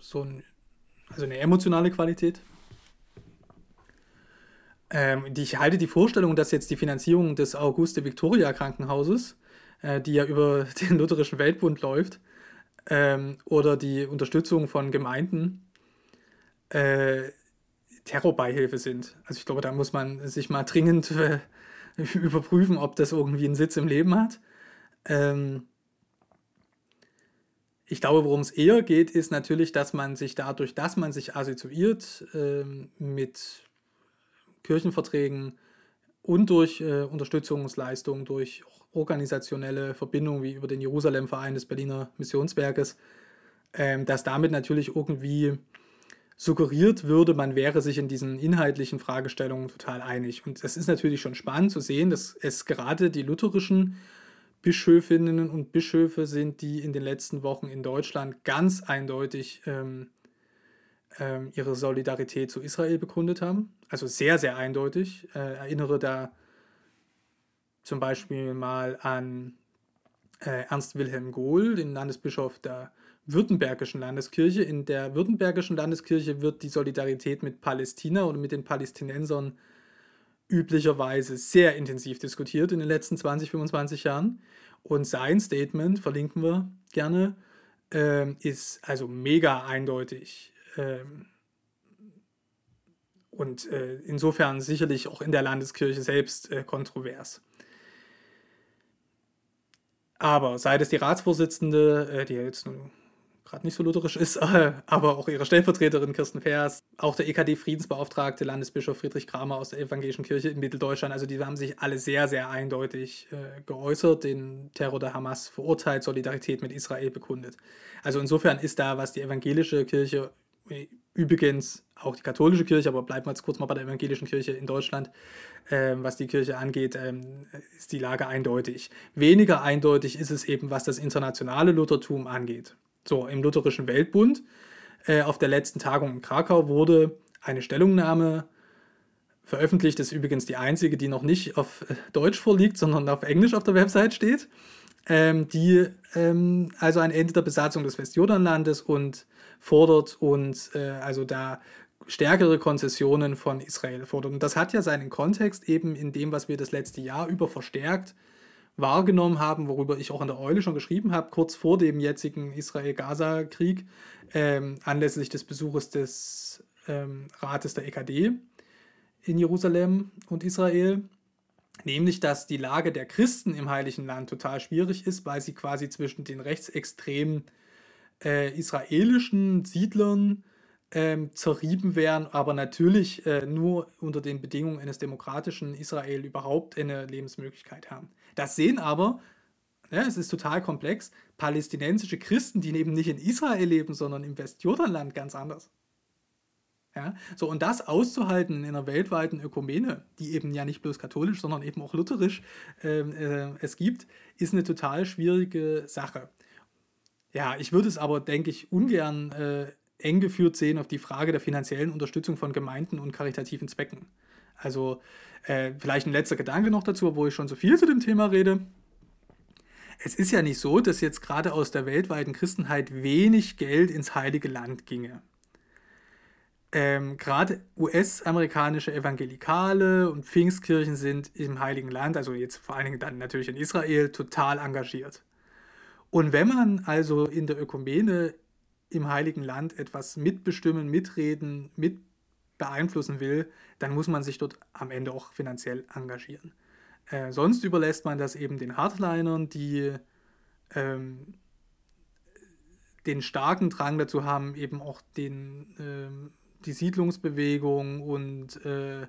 so ein, also eine emotionale Qualität. Ähm, ich halte die Vorstellung, dass jetzt die Finanzierung des Auguste Victoria Krankenhauses, äh, die ja über den Lutherischen Weltbund läuft, ähm, oder die Unterstützung von Gemeinden, äh, Terrorbeihilfe sind. Also ich glaube, da muss man sich mal dringend äh, überprüfen, ob das irgendwie einen Sitz im Leben hat. Ähm, ich glaube, worum es eher geht, ist natürlich, dass man sich dadurch, dass man sich assoziiert ähm, mit Kirchenverträgen und durch äh, Unterstützungsleistungen, durch organisationelle Verbindungen wie über den Jerusalem-Verein des Berliner Missionswerkes, ähm, dass damit natürlich irgendwie suggeriert würde, man wäre sich in diesen inhaltlichen Fragestellungen total einig. Und es ist natürlich schon spannend zu sehen, dass es gerade die lutherischen Bischöfinnen und Bischöfe sind, die in den letzten Wochen in Deutschland ganz eindeutig ähm, ähm, ihre Solidarität zu Israel bekundet haben. Also sehr, sehr eindeutig. Äh, erinnere da zum Beispiel mal an äh, Ernst Wilhelm Gohl, den Landesbischof der württembergischen Landeskirche. In der württembergischen Landeskirche wird die Solidarität mit Palästina oder mit den Palästinensern üblicherweise sehr intensiv diskutiert in den letzten 20, 25 Jahren. Und sein Statement, verlinken wir gerne, ähm, ist also mega eindeutig. Ähm, und äh, insofern sicherlich auch in der Landeskirche selbst äh, kontrovers. Aber sei es die Ratsvorsitzende, äh, die jetzt nun gerade nicht so lutherisch ist, aber auch ihre Stellvertreterin Kirsten Vers, auch der EKD-Friedensbeauftragte Landesbischof Friedrich Kramer aus der Evangelischen Kirche in Mitteldeutschland, also die haben sich alle sehr, sehr eindeutig äh, geäußert, den Terror der Hamas verurteilt, Solidarität mit Israel bekundet. Also insofern ist da, was die evangelische Kirche, übrigens auch die katholische Kirche, aber bleiben wir jetzt kurz mal bei der evangelischen Kirche in Deutschland, äh, was die Kirche angeht, ähm, ist die Lage eindeutig. Weniger eindeutig ist es eben, was das internationale Luthertum angeht. So, im Lutherischen Weltbund äh, auf der letzten Tagung in Krakau wurde eine Stellungnahme veröffentlicht. Das ist übrigens die einzige, die noch nicht auf äh, Deutsch vorliegt, sondern auf Englisch auf der Website steht. Ähm, die ähm, also ein Ende der Besatzung des Westjordanlandes und fordert und äh, also da stärkere Konzessionen von Israel fordert. Und das hat ja seinen Kontext eben in dem, was wir das letzte Jahr über verstärkt wahrgenommen haben, worüber ich auch in der Eule schon geschrieben habe, kurz vor dem jetzigen Israel-Gaza-Krieg, ähm, anlässlich des Besuches des ähm, Rates der EKD in Jerusalem und Israel. Nämlich, dass die Lage der Christen im Heiligen Land total schwierig ist, weil sie quasi zwischen den rechtsextremen äh, israelischen Siedlern ähm, zerrieben werden, aber natürlich äh, nur unter den Bedingungen eines demokratischen Israel überhaupt eine Lebensmöglichkeit haben. Das sehen aber, ja, es ist total komplex, palästinensische Christen, die eben nicht in Israel leben, sondern im Westjordanland ganz anders. Ja, so und das auszuhalten in einer weltweiten Ökumene, die eben ja nicht bloß katholisch, sondern eben auch lutherisch ähm, äh, es gibt, ist eine total schwierige Sache. Ja, ich würde es aber, denke ich, ungern äh, eng geführt sehen auf die Frage der finanziellen Unterstützung von Gemeinden und karitativen Zwecken. Also äh, vielleicht ein letzter Gedanke noch dazu, obwohl ich schon so viel zu dem Thema rede. Es ist ja nicht so, dass jetzt gerade aus der weltweiten Christenheit wenig Geld ins heilige Land ginge. Ähm, gerade US-amerikanische Evangelikale und Pfingstkirchen sind im Heiligen Land, also jetzt vor allen Dingen dann natürlich in Israel, total engagiert. Und wenn man also in der Ökumene im Heiligen Land etwas mitbestimmen, mitreden, mit beeinflussen will, dann muss man sich dort am Ende auch finanziell engagieren. Äh, sonst überlässt man das eben den Hardlinern, die ähm, den starken Drang dazu haben, eben auch den, ähm, die Siedlungsbewegung und äh,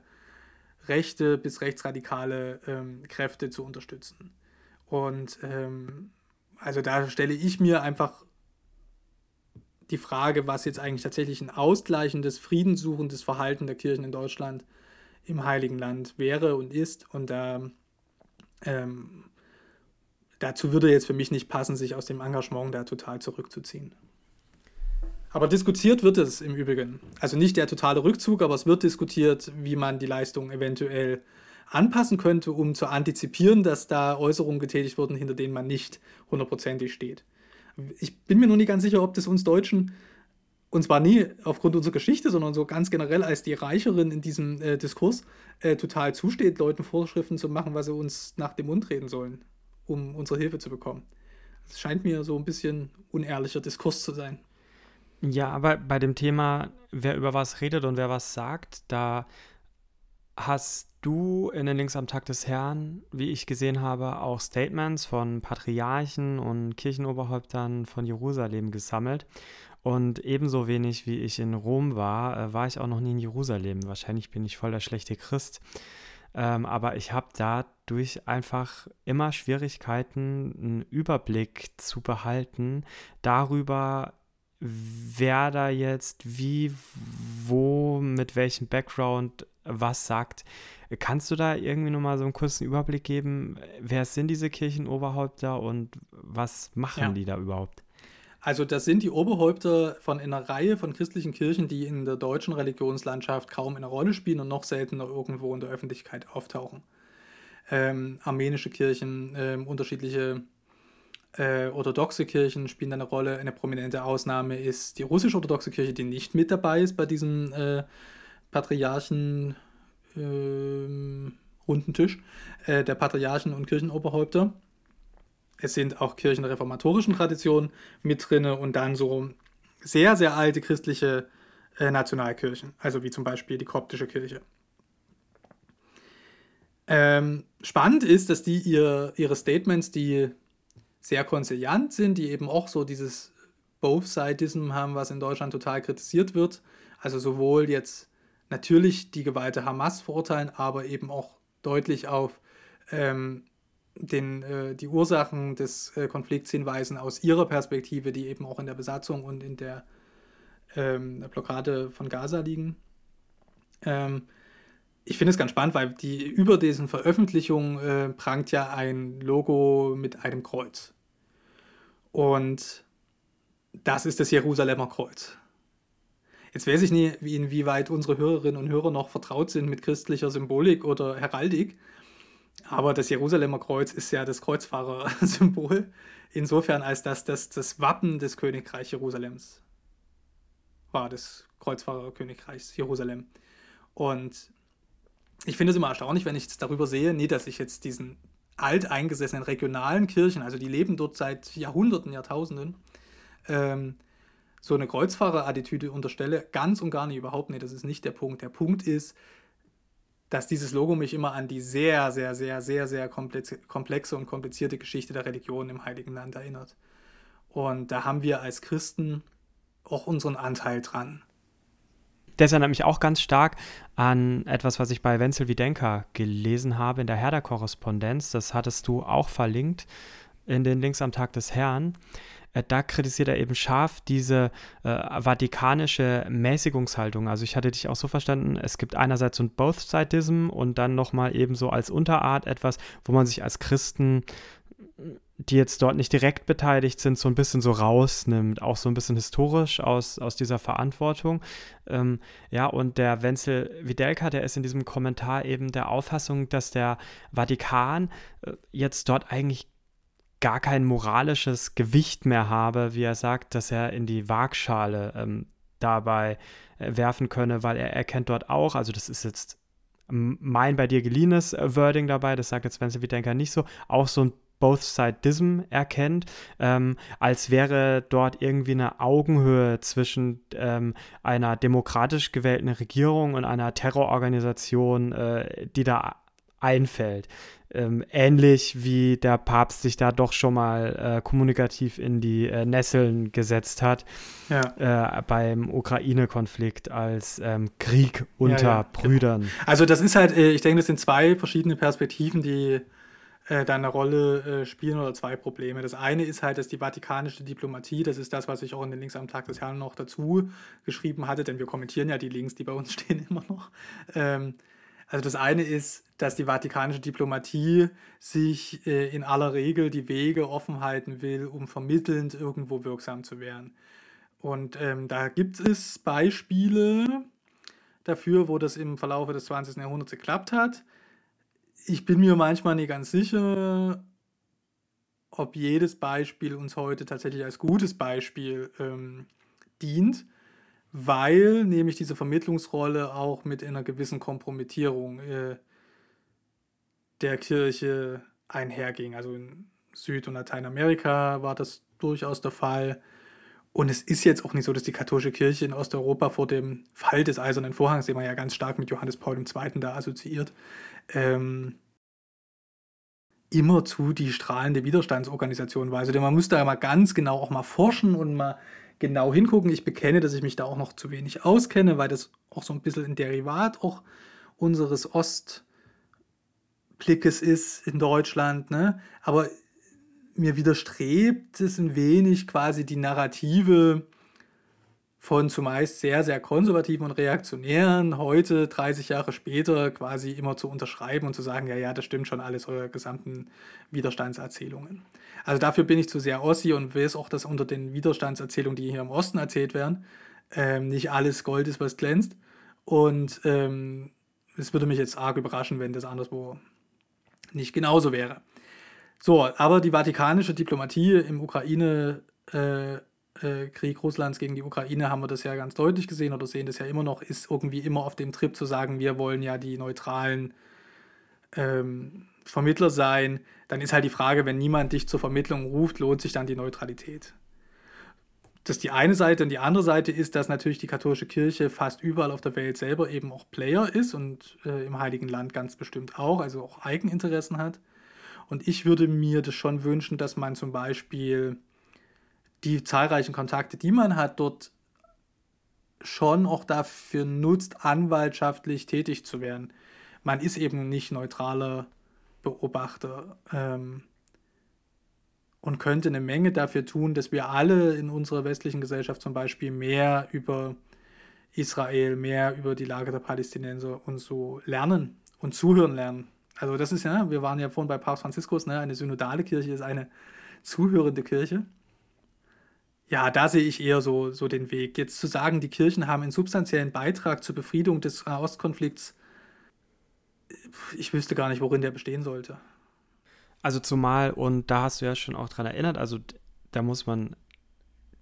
rechte bis rechtsradikale ähm, Kräfte zu unterstützen. Und ähm, also da stelle ich mir einfach die Frage, was jetzt eigentlich tatsächlich ein ausgleichendes, friedenssuchendes Verhalten der Kirchen in Deutschland im Heiligen Land wäre und ist. Und da ähm, dazu würde jetzt für mich nicht passen, sich aus dem Engagement da total zurückzuziehen. Aber diskutiert wird es im Übrigen. Also nicht der totale Rückzug, aber es wird diskutiert, wie man die Leistung eventuell anpassen könnte, um zu antizipieren, dass da Äußerungen getätigt wurden, hinter denen man nicht hundertprozentig steht. Ich bin mir nur nicht ganz sicher, ob das uns Deutschen, und zwar nie aufgrund unserer Geschichte, sondern so ganz generell als die Reicheren in diesem äh, Diskurs, äh, total zusteht, Leuten Vorschriften zu machen, was sie uns nach dem Mund reden sollen, um unsere Hilfe zu bekommen. Es scheint mir so ein bisschen unehrlicher Diskurs zu sein. Ja, aber bei dem Thema, wer über was redet und wer was sagt, da hast du in den Links am Tag des Herrn, wie ich gesehen habe, auch Statements von Patriarchen und Kirchenoberhäuptern von Jerusalem gesammelt. Und ebenso wenig wie ich in Rom war, äh, war ich auch noch nie in Jerusalem. Wahrscheinlich bin ich voll der schlechte Christ. Ähm, aber ich habe dadurch einfach immer Schwierigkeiten, einen Überblick zu behalten darüber, wer da jetzt wie, wo, mit welchem Background was sagt. Kannst du da irgendwie nochmal so einen kurzen Überblick geben? Wer sind diese Kirchenoberhäupter und was machen ja. die da überhaupt? Also das sind die Oberhäupter von einer Reihe von christlichen Kirchen, die in der deutschen Religionslandschaft kaum eine Rolle spielen und noch seltener irgendwo in der Öffentlichkeit auftauchen. Ähm, armenische Kirchen, ähm, unterschiedliche äh, orthodoxe Kirchen spielen eine Rolle. Eine prominente Ausnahme ist die russisch-orthodoxe Kirche, die nicht mit dabei ist bei diesem äh, Patriarchen äh, Rundentisch äh, der Patriarchen und Kirchenoberhäupter. Es sind auch Kirchen der reformatorischen Tradition mit drin und dann so sehr, sehr alte christliche äh, Nationalkirchen, also wie zum Beispiel die koptische Kirche. Ähm, spannend ist, dass die ihr, ihre Statements, die sehr konziliant sind, die eben auch so dieses Both-Sidism haben, was in Deutschland total kritisiert wird. Also sowohl jetzt natürlich die Gewalt der Hamas verurteilen, aber eben auch deutlich auf ähm, den, äh, die Ursachen des äh, Konflikts hinweisen aus ihrer Perspektive, die eben auch in der Besatzung und in der, ähm, der Blockade von Gaza liegen. Ähm, ich finde es ganz spannend, weil die über diesen Veröffentlichungen äh, prangt ja ein Logo mit einem Kreuz. Und das ist das Jerusalemer Kreuz. Jetzt weiß ich nie, wie, inwieweit unsere Hörerinnen und Hörer noch vertraut sind mit christlicher Symbolik oder Heraldik. Aber das Jerusalemer Kreuz ist ja das Kreuzfahrersymbol. Insofern, als dass das das Wappen des Königreichs Jerusalems war, des Kreuzfahrerkönigreichs Jerusalem. Und ich finde es immer erstaunlich, wenn ich jetzt darüber sehe, nie, dass ich jetzt diesen alteingesessenen regionalen Kirchen, also die leben dort seit Jahrhunderten, Jahrtausenden, ähm, so eine Kreuzfahrerattitüde unterstelle. Ganz und gar nicht, überhaupt nicht. Das ist nicht der Punkt. Der Punkt ist, dass dieses Logo mich immer an die sehr, sehr, sehr, sehr, sehr komplexe und komplizierte Geschichte der Religion im Heiligen Land erinnert. Und da haben wir als Christen auch unseren Anteil dran. Das erinnert mich auch ganz stark an etwas, was ich bei Wenzel Widenka gelesen habe in der Herder-Korrespondenz. Das hattest du auch verlinkt in den Links am Tag des Herrn. Äh, da kritisiert er eben scharf diese äh, vatikanische Mäßigungshaltung. Also ich hatte dich auch so verstanden, es gibt einerseits so ein Both-Sidism und dann nochmal eben so als Unterart etwas, wo man sich als Christen die jetzt dort nicht direkt beteiligt sind, so ein bisschen so rausnimmt, auch so ein bisschen historisch aus, aus dieser Verantwortung. Ähm, ja, und der Wenzel Widelka, der ist in diesem Kommentar eben der Auffassung, dass der Vatikan äh, jetzt dort eigentlich gar kein moralisches Gewicht mehr habe, wie er sagt, dass er in die Waagschale ähm, dabei äh, werfen könne, weil er erkennt dort auch, also das ist jetzt mein bei dir geliehenes äh, Wording dabei, das sagt jetzt Wenzel Widenka nicht so, auch so ein Both-Sidism erkennt, ähm, als wäre dort irgendwie eine Augenhöhe zwischen ähm, einer demokratisch gewählten Regierung und einer Terrororganisation, äh, die da einfällt. Ähm, ähnlich wie der Papst sich da doch schon mal äh, kommunikativ in die äh, Nesseln gesetzt hat ja. äh, beim Ukraine-Konflikt als ähm, Krieg unter ja, ja. Brüdern. Also das ist halt, äh, ich denke, das sind zwei verschiedene Perspektiven, die äh, da eine Rolle äh, spielen oder zwei Probleme. Das eine ist halt, dass die vatikanische Diplomatie, das ist das, was ich auch in den Links am Tag des Herrn noch dazu geschrieben hatte, denn wir kommentieren ja die Links, die bei uns stehen, immer noch. Ähm, Also das eine ist, dass die vatikanische Diplomatie sich äh, in aller Regel die Wege offen halten will, um vermittelnd irgendwo wirksam zu werden. Und ähm, da gibt es Beispiele dafür, wo das im Verlauf des 20. Jahrhunderts geklappt hat. Ich bin mir manchmal nicht ganz sicher, ob jedes Beispiel uns heute tatsächlich als gutes Beispiel ähm, dient, weil nämlich diese Vermittlungsrolle auch mit einer gewissen Kompromittierung äh, der Kirche einherging. Also in Süd- und Lateinamerika war das durchaus der Fall. Und es ist jetzt auch nicht so, dass die katholische Kirche in Osteuropa vor dem Fall des Eisernen Vorhangs, den man ja ganz stark mit Johannes Paul II. da assoziiert, ähm, immerzu die strahlende Widerstandsorganisation war. Also man muss da ja mal ganz genau auch mal forschen und mal genau hingucken. Ich bekenne, dass ich mich da auch noch zu wenig auskenne, weil das auch so ein bisschen ein Derivat auch unseres Ostblickes ist in Deutschland. Ne? Aber mir widerstrebt es ein wenig quasi die Narrative von zumeist sehr, sehr konservativen und reaktionären, heute 30 Jahre später quasi immer zu unterschreiben und zu sagen, ja, ja, das stimmt schon alles, eure gesamten Widerstandserzählungen. Also dafür bin ich zu sehr Ossi und weiß auch, dass unter den Widerstandserzählungen, die hier im Osten erzählt werden, ähm, nicht alles Gold ist, was glänzt. Und ähm, es würde mich jetzt arg überraschen, wenn das anderswo nicht genauso wäre. So, aber die vatikanische Diplomatie im Ukraine-Krieg äh, Russlands gegen die Ukraine haben wir das ja ganz deutlich gesehen oder sehen das ja immer noch, ist irgendwie immer auf dem Trip zu sagen, wir wollen ja die neutralen ähm, Vermittler sein. Dann ist halt die Frage, wenn niemand dich zur Vermittlung ruft, lohnt sich dann die Neutralität. Das ist die eine Seite und die andere Seite ist, dass natürlich die katholische Kirche fast überall auf der Welt selber eben auch Player ist und äh, im Heiligen Land ganz bestimmt auch, also auch Eigeninteressen hat. Und ich würde mir das schon wünschen, dass man zum Beispiel die zahlreichen Kontakte, die man hat, dort schon auch dafür nutzt, anwaltschaftlich tätig zu werden. Man ist eben nicht neutraler Beobachter ähm, und könnte eine Menge dafür tun, dass wir alle in unserer westlichen Gesellschaft zum Beispiel mehr über Israel, mehr über die Lage der Palästinenser und so lernen und zuhören lernen. Also das ist ja, wir waren ja vorhin bei Papst Franziskus, ne, eine synodale Kirche ist eine zuhörende Kirche. Ja, da sehe ich eher so, so den Weg. Jetzt zu sagen, die Kirchen haben einen substanziellen Beitrag zur Befriedung des Ostkonflikts, ich wüsste gar nicht, worin der bestehen sollte. Also zumal, und da hast du ja schon auch dran erinnert, also da muss man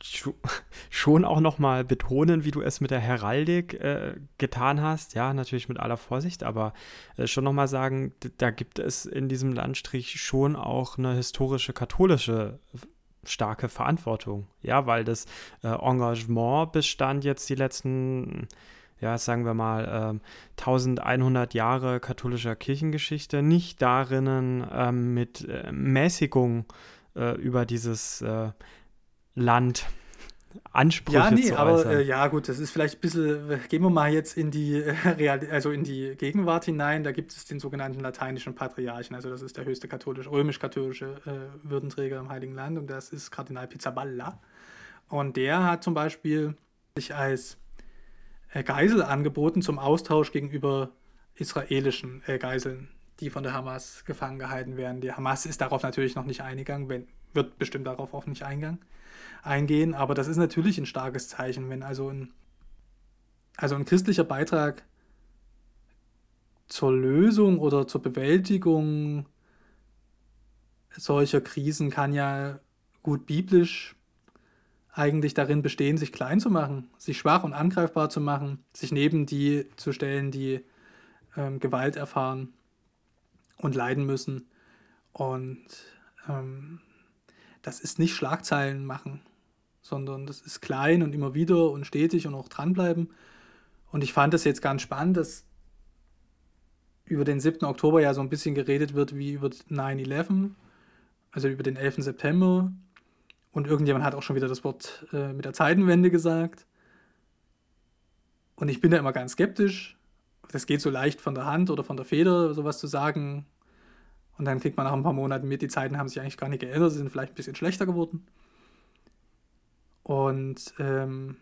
schon auch nochmal betonen, wie du es mit der Heraldik äh, getan hast. Ja, natürlich mit aller Vorsicht, aber äh, schon nochmal sagen, da gibt es in diesem Landstrich schon auch eine historische katholische starke Verantwortung. Ja, weil das äh, Engagement bestand jetzt die letzten, ja, sagen wir mal, 1100 ähm, Jahre katholischer Kirchengeschichte nicht darin, ähm, mit äh, Mäßigung äh, über dieses äh, Land Ansprüche ja, nee, zu aber äh, ja gut, das ist vielleicht ein bisschen, äh, gehen wir mal jetzt in die äh, Real also in die Gegenwart hinein, da gibt es den sogenannten lateinischen Patriarchen, also das ist der höchste katholische, römisch-katholische äh, Würdenträger im Heiligen Land. Und das ist Kardinal Pizzaballa. Und der hat zum Beispiel sich als äh, Geisel angeboten zum Austausch gegenüber israelischen äh, Geiseln, die von der Hamas gefangen gehalten werden. Die Hamas ist darauf natürlich noch nicht eingegangen, wenn, wird bestimmt darauf auch nicht eingegangen eingehen. Aber das ist natürlich ein starkes Zeichen, wenn also ein, also ein christlicher Beitrag zur Lösung oder zur Bewältigung solcher Krisen kann ja gut biblisch eigentlich darin bestehen, sich klein zu machen, sich schwach und angreifbar zu machen, sich neben die zu stellen, die ähm, Gewalt erfahren und leiden müssen. Und ähm, das ist nicht Schlagzeilen machen, sondern das ist klein und immer wieder und stetig und auch dranbleiben. Und ich fand es jetzt ganz spannend, dass über den 7. Oktober ja so ein bisschen geredet wird wie über 9-11, also über den 11. September. Und irgendjemand hat auch schon wieder das Wort äh, mit der Zeitenwende gesagt. Und ich bin da immer ganz skeptisch. Das geht so leicht von der Hand oder von der Feder, sowas zu sagen. Und dann kriegt man nach ein paar Monaten mit, die Zeiten haben sich eigentlich gar nicht geändert, sie sind vielleicht ein bisschen schlechter geworden. Und ähm,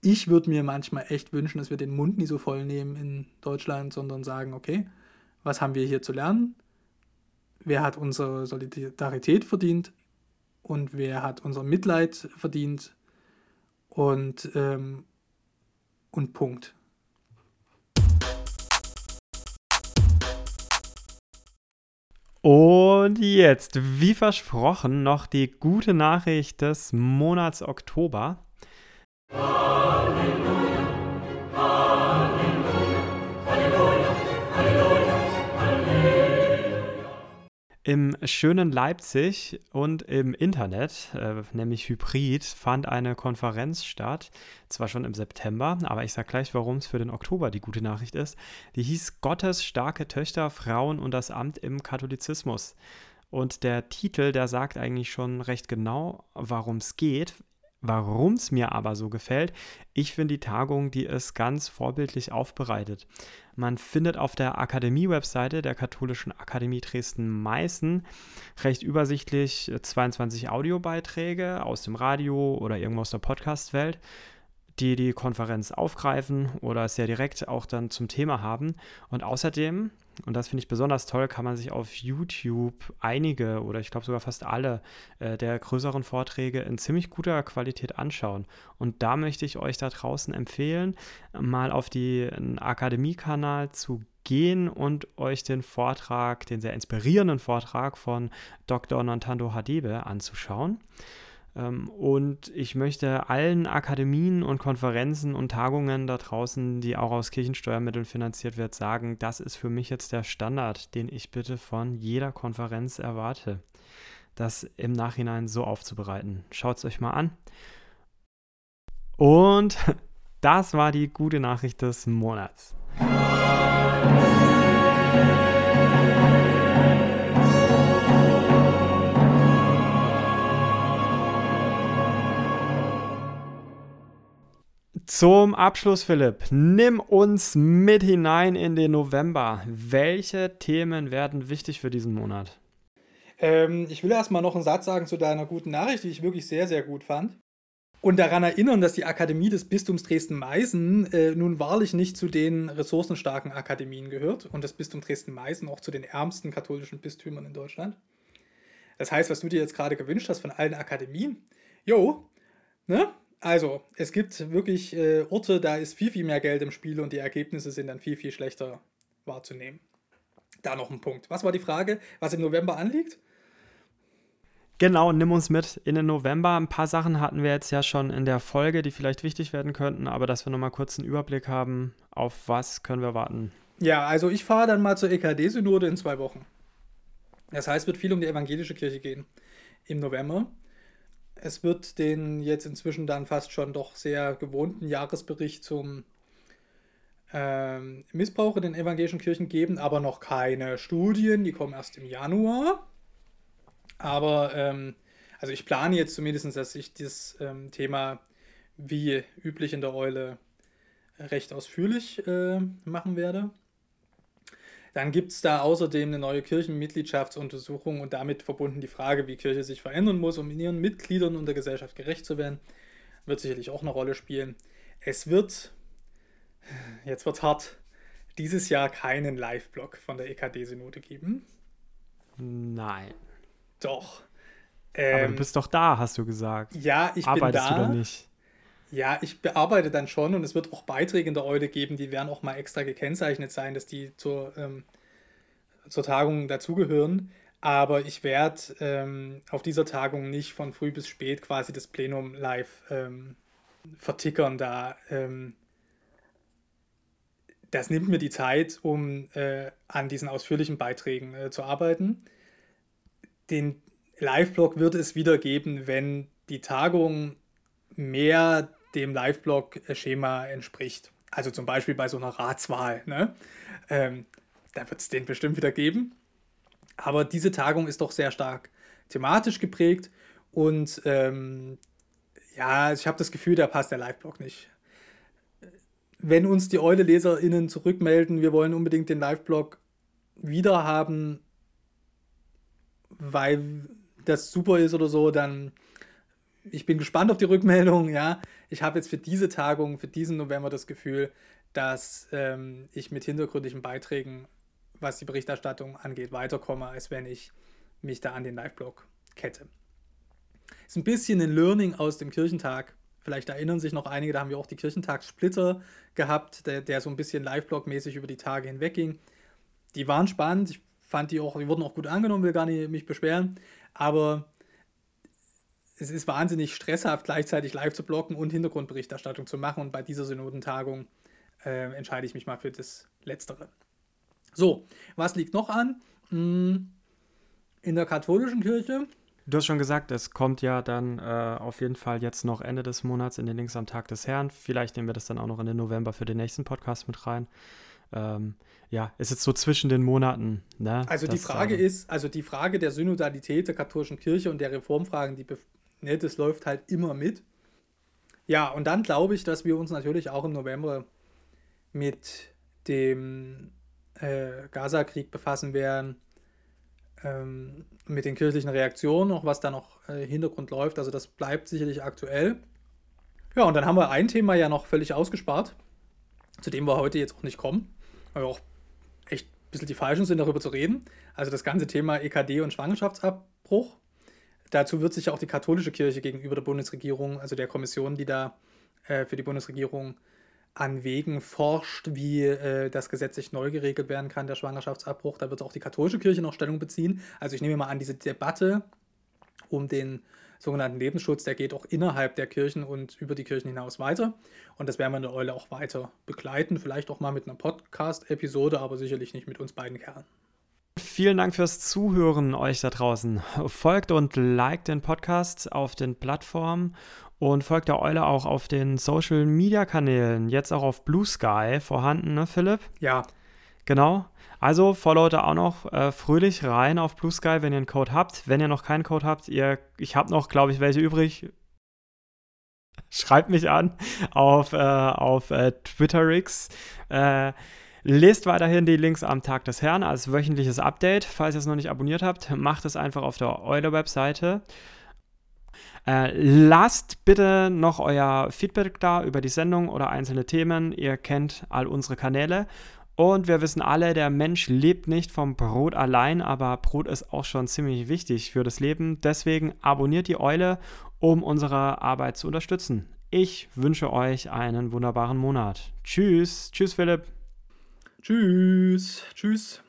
ich würde mir manchmal echt wünschen, dass wir den Mund nie so voll nehmen in Deutschland, sondern sagen, okay, was haben wir hier zu lernen? Wer hat unsere Solidarität verdient? Und wer hat unser Mitleid verdient? Und, ähm, und Punkt. Und jetzt, wie versprochen, noch die gute Nachricht des Monats Oktober. Im schönen Leipzig und im Internet, äh, nämlich Hybrid, fand eine Konferenz statt. Zwar schon im September, aber ich sage gleich, warum es für den Oktober die gute Nachricht ist. Die hieß Gottes starke Töchter, Frauen und das Amt im Katholizismus. Und der Titel, der sagt eigentlich schon recht genau, warum es geht. Warum es mir aber so gefällt, ich finde die Tagung, die ist ganz vorbildlich aufbereitet. Man findet auf der Akademie-Webseite der Katholischen Akademie Dresden-Meißen recht übersichtlich 22 Audiobeiträge aus dem Radio oder irgendwo aus der Podcast-Welt die die Konferenz aufgreifen oder sehr direkt auch dann zum Thema haben. Und außerdem, und das finde ich besonders toll, kann man sich auf YouTube einige oder ich glaube sogar fast alle äh, der größeren Vorträge in ziemlich guter Qualität anschauen. Und da möchte ich euch da draußen empfehlen, mal auf den Akademie-Kanal zu gehen und euch den Vortrag, den sehr inspirierenden Vortrag von Dr. Nantando Hadebe anzuschauen. Ähm, und ich möchte allen Akademien und Konferenzen und Tagungen da draußen, die auch aus Kirchensteuermitteln finanziert wird, sagen, das ist für mich jetzt der Standard, den ich bitte von jeder Konferenz erwarte, das im Nachhinein so aufzubereiten. Schaut es euch mal an. Und das war die gute Nachricht des Monats. Zum Abschluss, Philipp, nimm uns mit hinein in den November. Welche Themen werden wichtig für diesen Monat? Ähm, ich will erstmal noch einen Satz sagen zu deiner guten Nachricht, die ich wirklich sehr, sehr gut fand. Und daran erinnern, dass die Akademie des Bistums Dresden-Meißen äh, nun wahrlich nicht zu den ressourcenstarken Akademien gehört und das Bistum Dresden-Meißen auch zu den ärmsten katholischen Bistümern in Deutschland. Das heißt, was du dir jetzt gerade gewünscht hast von allen Akademien, jo, ne? Also, es gibt wirklich äh, Orte, da ist viel, viel mehr Geld im Spiel und die Ergebnisse sind dann viel, viel schlechter wahrzunehmen. Da noch ein Punkt. Was war die Frage, was im November anliegt? Genau, nimm uns mit in den November. Ein paar Sachen hatten wir jetzt ja schon in der Folge, die vielleicht wichtig werden könnten, aber dass wir nochmal kurz einen Überblick haben, auf was können wir warten. Ja, also ich fahre dann mal zur EKD-Synode in zwei Wochen. Das heißt, es wird viel um die evangelische Kirche gehen im November. Es wird den jetzt inzwischen dann fast schon doch sehr gewohnten Jahresbericht zum ähm, Missbrauch in den evangelischen Kirchen geben, aber noch keine Studien, die kommen erst im Januar. Aber ähm, also ich plane jetzt zumindest, dass ich das ähm, Thema wie üblich in der Eule recht ausführlich äh, machen werde. Dann gibt es da außerdem eine neue Kirchenmitgliedschaftsuntersuchung und damit verbunden die Frage, wie Kirche sich verändern muss, um ihren Mitgliedern und der Gesellschaft gerecht zu werden. Wird sicherlich auch eine Rolle spielen. Es wird, jetzt wird hart, dieses Jahr keinen Live-Blog von der EKD-Synode geben. Nein. Doch. Ähm, Aber du ähm, bist doch da, hast du gesagt. Ja, ich Arbeitest bin da. du da nicht? Ja, ich bearbeite dann schon und es wird auch Beiträge in der Eule geben, die werden auch mal extra gekennzeichnet sein, dass die zur, ähm, zur Tagung dazugehören. Aber ich werde ähm, auf dieser Tagung nicht von früh bis spät quasi das Plenum live ähm, vertickern. Da, ähm, das nimmt mir die Zeit, um äh, an diesen ausführlichen Beiträgen äh, zu arbeiten. Den Live-Blog wird es wieder geben, wenn die Tagung mehr dem Live-Blog-Schema entspricht. Also zum Beispiel bei so einer Ratswahl. Ne? Ähm, da wird es den bestimmt wieder geben. Aber diese Tagung ist doch sehr stark thematisch geprägt und ähm, ja, ich habe das Gefühl, da passt der Live-Blog nicht. Wenn uns die Eule-LeserInnen zurückmelden, wir wollen unbedingt den Live-Blog wieder haben, weil das super ist oder so, dann ich bin gespannt auf die Rückmeldung. Ja, ich habe jetzt für diese Tagung, für diesen November das Gefühl, dass ähm, ich mit hintergründigen Beiträgen, was die Berichterstattung angeht, weiterkomme, als wenn ich mich da an den Live-Blog kette. Ist ein bisschen ein Learning aus dem Kirchentag. Vielleicht erinnern sich noch einige, da haben wir auch die Kirchentagssplitter gehabt, der, der so ein bisschen Live-Blog-mäßig über die Tage hinweg ging. Die waren spannend, ich fand die auch, die wurden auch gut angenommen, will gar nicht mich beschweren, aber es ist wahnsinnig stresshaft, gleichzeitig live zu blocken und Hintergrundberichterstattung zu machen. Und bei dieser Synodentagung äh, entscheide ich mich mal für das Letztere. So, was liegt noch an? Hm, in der katholischen Kirche. Du hast schon gesagt, es kommt ja dann äh, auf jeden Fall jetzt noch Ende des Monats in den Links am Tag des Herrn. Vielleicht nehmen wir das dann auch noch in den November für den nächsten Podcast mit rein. Ähm, ja, ist so zwischen den Monaten. Ne, also die Frage ähm, ist, also die Frage der Synodalität der katholischen Kirche und der Reformfragen, die ne, das läuft halt immer mit. Ja, und dann glaube ich, dass wir uns natürlich auch im November mit dem äh, Gaza-Krieg befassen werden, ähm, mit den kirchlichen Reaktionen, auch was da noch äh, Hintergrund läuft. Also das bleibt sicherlich aktuell. Ja, und dann haben wir ein Thema ja noch völlig ausgespart, zu dem wir heute jetzt auch nicht kommen, weil wir auch echt ein bisschen die Falschen sind, darüber zu reden. Also das ganze Thema EKD und Schwangerschaftsabbruch. Dazu wird sich ja auch die katholische Kirche gegenüber der Bundesregierung, also der Kommission, die da äh, für die Bundesregierung an Wegen forscht, wie äh, das gesetzlich neu geregelt werden kann, der Schwangerschaftsabbruch. Da wird auch die katholische Kirche noch Stellung beziehen. Also ich nehme mal an, diese Debatte um den sogenannten Lebensschutz, der geht auch innerhalb der Kirchen und über die Kirchen hinaus weiter. Und das werden wir in der Eule auch weiter begleiten. Vielleicht auch mal mit einer Podcast-Episode, aber sicherlich nicht mit uns beiden Kerlen. Vielen Dank fürs Zuhören euch da draußen. Folgt und liked den Podcast auf den Plattformen und folgt der Eule auch auf den Social Media Kanälen. Jetzt auch auf Blue Sky vorhanden, ne, Philipp? Ja. Genau. Also followt da auch noch äh, fröhlich rein auf Blue Sky, wenn ihr einen Code habt. Wenn ihr noch keinen Code habt, ihr, ich habe noch, glaube ich, welche übrig. Schreibt mich an auf, äh, auf äh, Twitterix. Äh, Lest weiterhin die Links am Tag des Herrn als wöchentliches Update. Falls ihr es noch nicht abonniert habt, macht es einfach auf der Euler-Webseite. Äh, lasst bitte noch euer Feedback da über die Sendung oder einzelne Themen. Ihr kennt all unsere Kanäle. Und wir wissen alle, der Mensch lebt nicht vom Brot allein, aber Brot ist auch schon ziemlich wichtig für das Leben. Deswegen abonniert die Eule, um unsere Arbeit zu unterstützen. Ich wünsche euch einen wunderbaren Monat. Tschüss. Tschüss, Philipp. Tschüss. Tschüss.